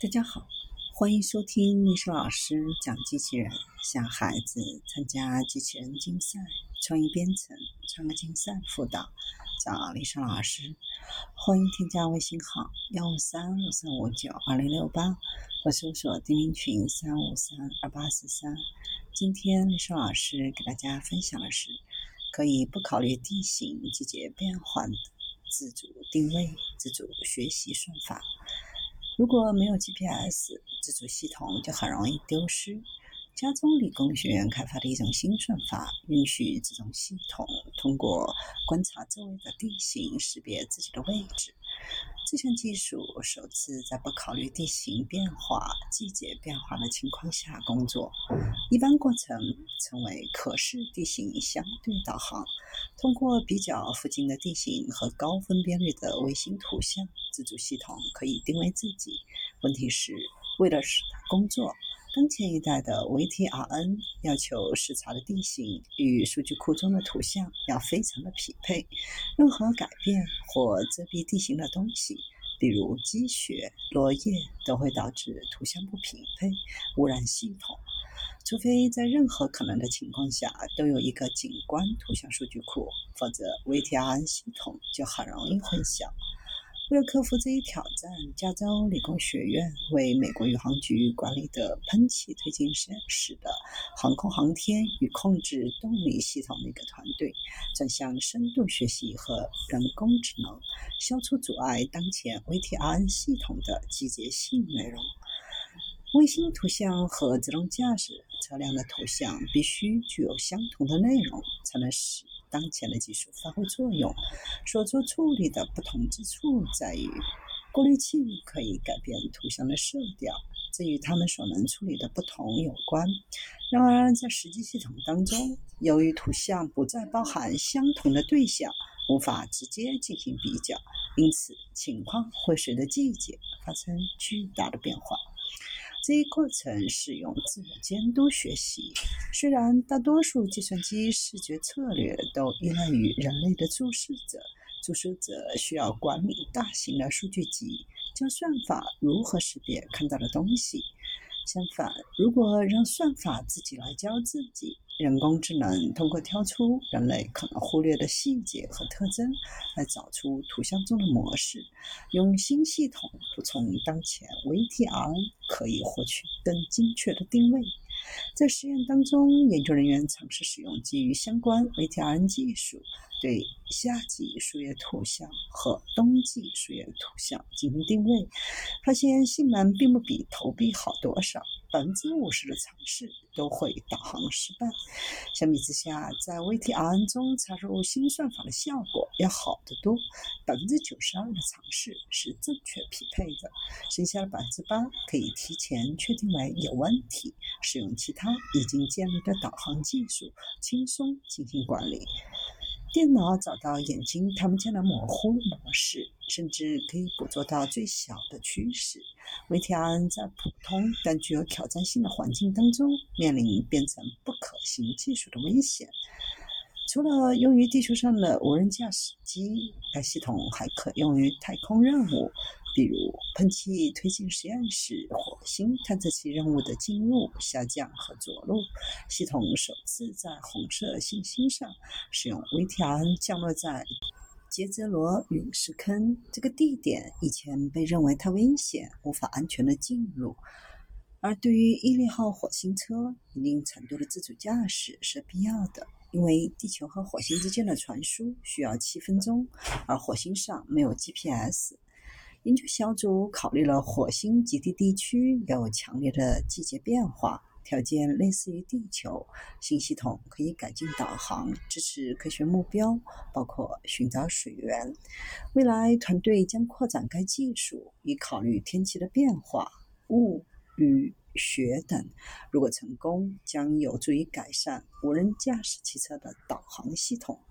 大家好，欢迎收听历史老师讲机器人，向孩子参加机器人竞赛、创意编程、创客竞赛辅导，找历史老师。欢迎添加微信号幺五三五三五九二零六八，或搜索钉钉群三五三二八四三。今天历史老师给大家分享的是，可以不考虑地形季节变换的自主定位、自主学习算法。如果没有 GPS，自主系统就很容易丢失。加州理工学院开发的一种新算法，允许这种系统通过观察周围的地形，识别自己的位置。这项技术首次在不考虑地形变化、季节变化的情况下工作。一般过程称为可视地形相对导航。通过比较附近的地形和高分辨率的卫星图像，自主系统可以定位自己。问题是，为了使它工作，当前一代的 VTRN 要求视察的地形与数据库中的图像要非常的匹配。任何改变或遮蔽地形的东西，比如积雪、落叶，都会导致图像不匹配，污染系统。除非在任何可能的情况下都有一个景观图像数据库，否则 VTRN 系统就很容易混淆。为了克服这一挑战，加州理工学院为美国宇航局管理的喷气推进实验室的航空航天与控制动力系统的一个团队，转向深度学习和人工智能，消除阻碍当前 VTRN 系统的季节性内容。卫星图像和自动驾驶车辆的图像必须具有相同的内容，才能使。当前的技术发挥作用，所做处理的不同之处在于，过滤器可以改变图像的色调，这与它们所能处理的不同有关。然而，在实际系统当中，由于图像不再包含相同的对象，无法直接进行比较，因此情况会随着季节发生巨大的变化。这一过程使用自我监督学习。虽然大多数计算机视觉策略都依赖于人类的注视者，注视者需要管理大型的数据集，教算法如何识别看到的东西。相反，如果让算法自己来教自己，人工智能通过挑出人类可能忽略的细节和特征，来找出图像中的模式，用新系统补充当前 VTR 可以获取更精确的定位。在实验当中，研究人员尝试使用基于相关 VTR 技术，对夏季树叶图像和冬季树叶图像进行定位，发现性能并不比投币好多少。百分之五十的尝试都会导航失败。相比之下，在 VTRN 中插入新算法的效果要好得多。百分之九十二的尝试是正确匹配的，剩下的百分之八可以提前确定为有问题，使用其他已经建立的导航技术轻松进行管理。电脑找到眼睛看不见的模糊模式，甚至可以捕捉到最小的趋势。VTRN 在普通但具有挑战性的环境当中，面临变成不可行技术的危险。除了用于地球上的无人驾驶机，该系统还可用于太空任务。比如，喷气推进实验室火星探测器任务的进入、下降和着陆，系统首次在红色行星上使用 VTRN 降落在杰泽罗陨石坑这个地点。以前被认为太危险，无法安全的进入。而对于伊利号火星车，一定程度的自主驾驶是必要的，因为地球和火星之间的传输需要七分钟，而火星上没有 GPS。研究小组考虑了火星极地地区有强烈的季节变化，条件类似于地球。新系统可以改进导航，支持科学目标，包括寻找水源。未来团队将扩展该技术，以考虑天气的变化、雾、雨、雪等。如果成功，将有助于改善无人驾驶汽车的导航系统。